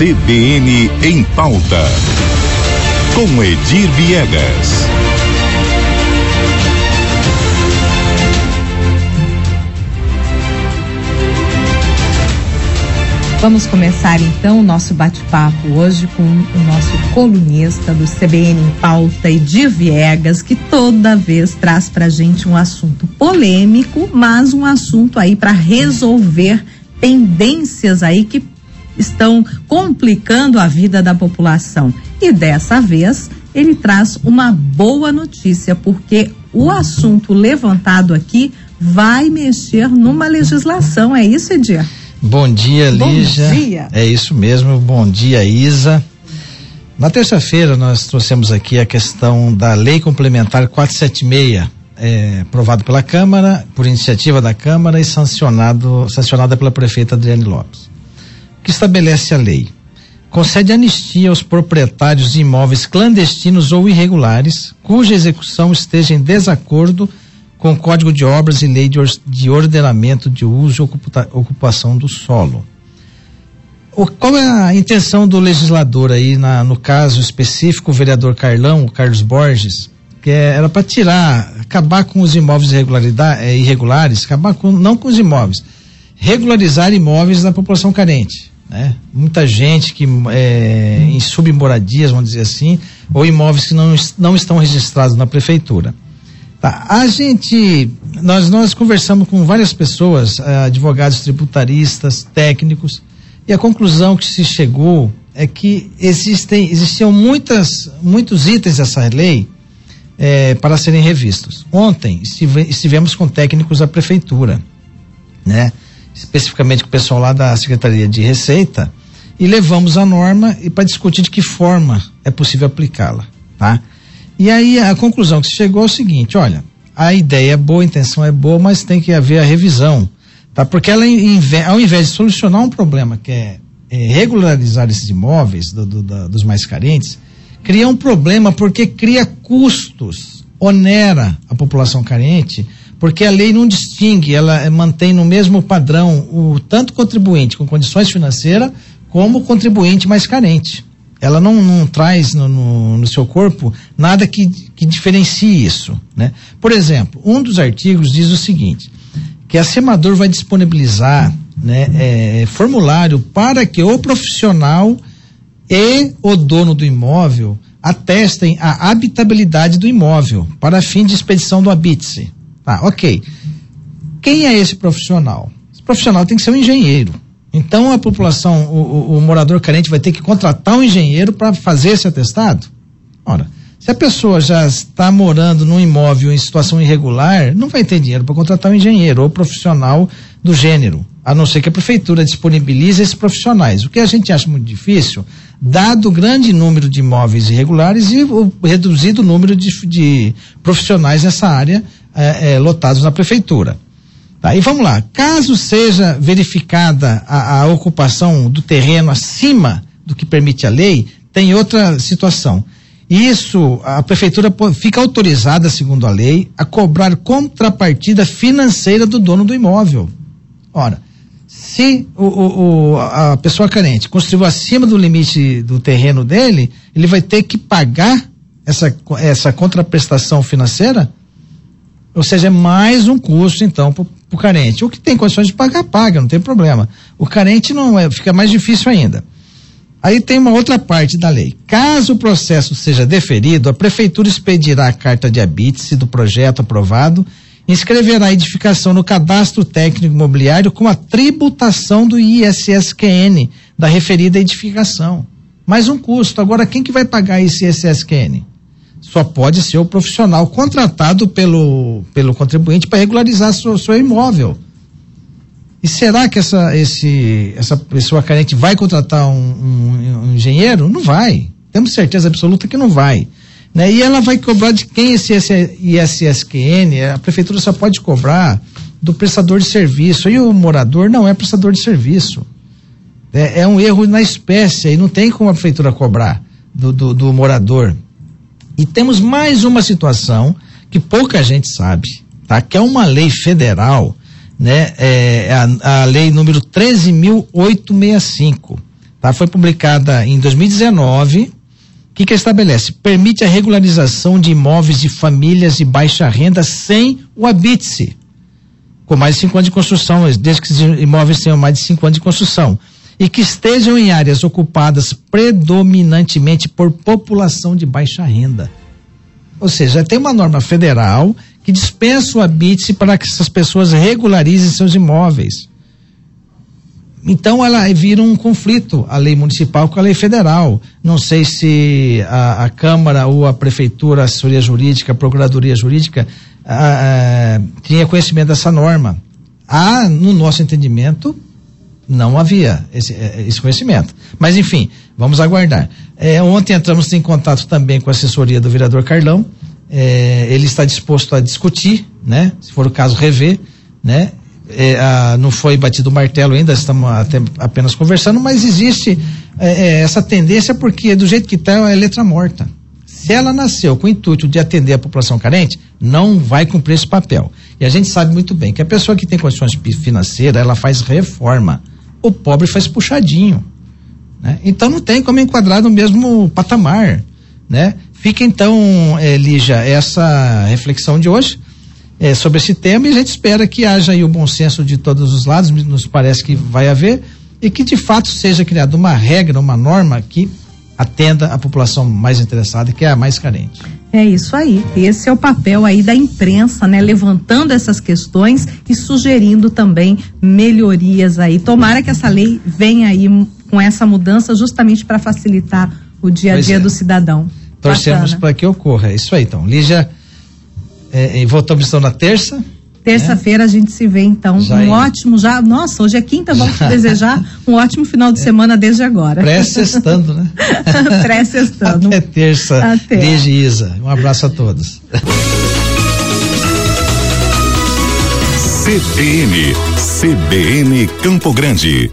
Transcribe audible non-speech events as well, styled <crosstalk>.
CBN em pauta. Com Edir Viegas. Vamos começar então o nosso bate-papo hoje com o nosso colunista do CBN em pauta, Edir Viegas, que toda vez traz pra gente um assunto polêmico, mas um assunto aí para resolver tendências aí que estão complicando a vida da população. E dessa vez ele traz uma boa notícia, porque o assunto levantado aqui vai mexer numa legislação, é isso, Edir? Bom dia, Lígia. Bom dia. É isso mesmo. Bom dia, Isa. Na terça-feira nós trouxemos aqui a questão da Lei Complementar 476, é, aprovado pela Câmara, por iniciativa da Câmara e sancionado, sancionada pela prefeita Adriane Lopes. Que estabelece a lei? Concede anistia aos proprietários de imóveis clandestinos ou irregulares, cuja execução esteja em desacordo com o Código de Obras e Lei de, de Ordenamento de Uso e Ocupação do Solo. O, qual é a intenção do legislador aí, na, no caso específico, o vereador Carlão, o Carlos Borges, que é, era para tirar, acabar com os imóveis é, irregulares, acabar com, não com os imóveis, regularizar imóveis da população carente. Né? Muita gente que é, em submoradias, vamos dizer assim, ou imóveis que não, não estão registrados na prefeitura. Tá. A gente, nós, nós conversamos com várias pessoas, eh, advogados tributaristas, técnicos, e a conclusão que se chegou é que existem, existiam muitas, muitos itens dessa lei eh, para serem revistos. Ontem estive, estivemos com técnicos da prefeitura, né? Especificamente com o pessoal lá da Secretaria de Receita, e levamos a norma e para discutir de que forma é possível aplicá-la, tá? E aí a conclusão que se chegou é o seguinte, olha, a ideia é boa, a intenção é boa, mas tem que haver a revisão, tá? Porque ela, ao invés de solucionar um problema que é, é regularizar esses imóveis do, do, da, dos mais carentes, cria um problema porque cria custos, onera a população carente, porque a lei não distingue, ela mantém no mesmo padrão o tanto contribuinte com condições financeiras como o contribuinte mais carente ela não, não traz no, no, no, seu corpo nada que, que diferencie isso. Né? Por exemplo, um dos artigos diz o seguinte: que a Semador vai disponibilizar né, é, formulário para que o profissional e o dono do imóvel atestem a habitabilidade do imóvel para fim de expedição do habite-se. Tá, ok. Quem é esse profissional? Esse profissional tem que ser um engenheiro. Então a população, o, o, o morador carente vai ter que contratar um engenheiro para fazer esse atestado? Ora, se a pessoa já está morando num imóvel em situação irregular, não vai ter dinheiro para contratar um engenheiro ou profissional do gênero, a não ser que a prefeitura disponibilize esses profissionais. O que a gente acha muito difícil, dado o grande número de imóveis irregulares e o reduzido número de, de profissionais nessa área é, é, lotados na prefeitura. Tá, e vamos lá, caso seja verificada a, a ocupação do terreno acima do que permite a lei, tem outra situação. Isso, a prefeitura fica autorizada, segundo a lei, a cobrar contrapartida financeira do dono do imóvel. Ora, se o, o, a pessoa carente construiu acima do limite do terreno dele, ele vai ter que pagar essa, essa contraprestação financeira? Ou seja, é mais um custo, então, para o carente. O que tem condições de pagar, paga, não tem problema. O carente não é, fica mais difícil ainda. Aí tem uma outra parte da lei. Caso o processo seja deferido, a prefeitura expedirá a carta de habite do projeto aprovado, inscreverá a edificação no cadastro técnico imobiliário com a tributação do ISSQN da referida edificação. Mais um custo. Agora, quem que vai pagar esse ISSQN? só pode ser o profissional contratado pelo, pelo contribuinte para regularizar seu, seu imóvel. E será que essa, esse, essa pessoa carente vai contratar um, um, um, engenheiro? Não vai. Temos certeza absoluta que não vai. Né? E ela vai cobrar de quem esse, ISSQN? A prefeitura só pode cobrar do prestador de serviço. E o morador não é prestador de serviço. É, é um erro na espécie e não tem como a prefeitura cobrar do, do, do morador. E temos mais uma situação que pouca gente sabe, tá? Que é uma lei federal, né? É, é a, a lei número 13.865, tá? Foi publicada em 2019. Que, que estabelece? Permite a regularização de imóveis de famílias de baixa renda sem o habite-se, com mais de cinco anos de construção, desde que os imóveis tenham mais de cinco anos de construção e que estejam em áreas ocupadas predominantemente por população de baixa renda. Ou seja, tem uma norma federal que dispensa o habite para que essas pessoas regularizem seus imóveis. Então ela vira um conflito, a lei municipal com a lei federal. Não sei se a, a Câmara ou a Prefeitura, a Assessoria Jurídica, a Procuradoria Jurídica a, a, tinha conhecimento dessa norma. Há, no nosso entendimento, não havia esse, é, esse conhecimento. Mas enfim, vamos aguardar. É, ontem entramos em contato também com a assessoria do vereador Carlão. É, ele está disposto a discutir, né? Se for o caso, rever, né? É, a, não foi batido o martelo ainda, estamos apenas conversando, mas existe é, é, essa tendência porque do jeito que está é letra morta. Se ela nasceu com o intuito de atender a população carente, não vai cumprir esse papel. E a gente sabe muito bem que a pessoa que tem condições financeiras, ela faz reforma. O pobre faz puxadinho. Né? Então não tem como enquadrar no mesmo patamar. Né? Fica então, eh, Lígia, essa reflexão de hoje é, sobre esse tema e a gente espera que haja aí o bom senso de todos os lados, nos parece que vai haver, e que de fato seja criada uma regra, uma norma que atenda a população mais interessada, que é a mais carente. É isso aí. Esse é o papel aí da imprensa, né? Levantando essas questões e sugerindo também melhorias aí. Tomara que essa lei venha aí com essa mudança justamente para facilitar o dia a dia é. do cidadão. Torcemos para que ocorra. É isso aí, então. Lígia, é, voltamos então na terça. Terça-feira a gente se vê então. Já um é. ótimo já. Nossa, hoje é quinta, vamos te <laughs> desejar um ótimo final de é. semana desde agora. Pré-sextando, né? <laughs> Pré-sextando. Até terça. Até. Beijo, Isa. Um abraço a todos. CBN, CBN Campo Grande.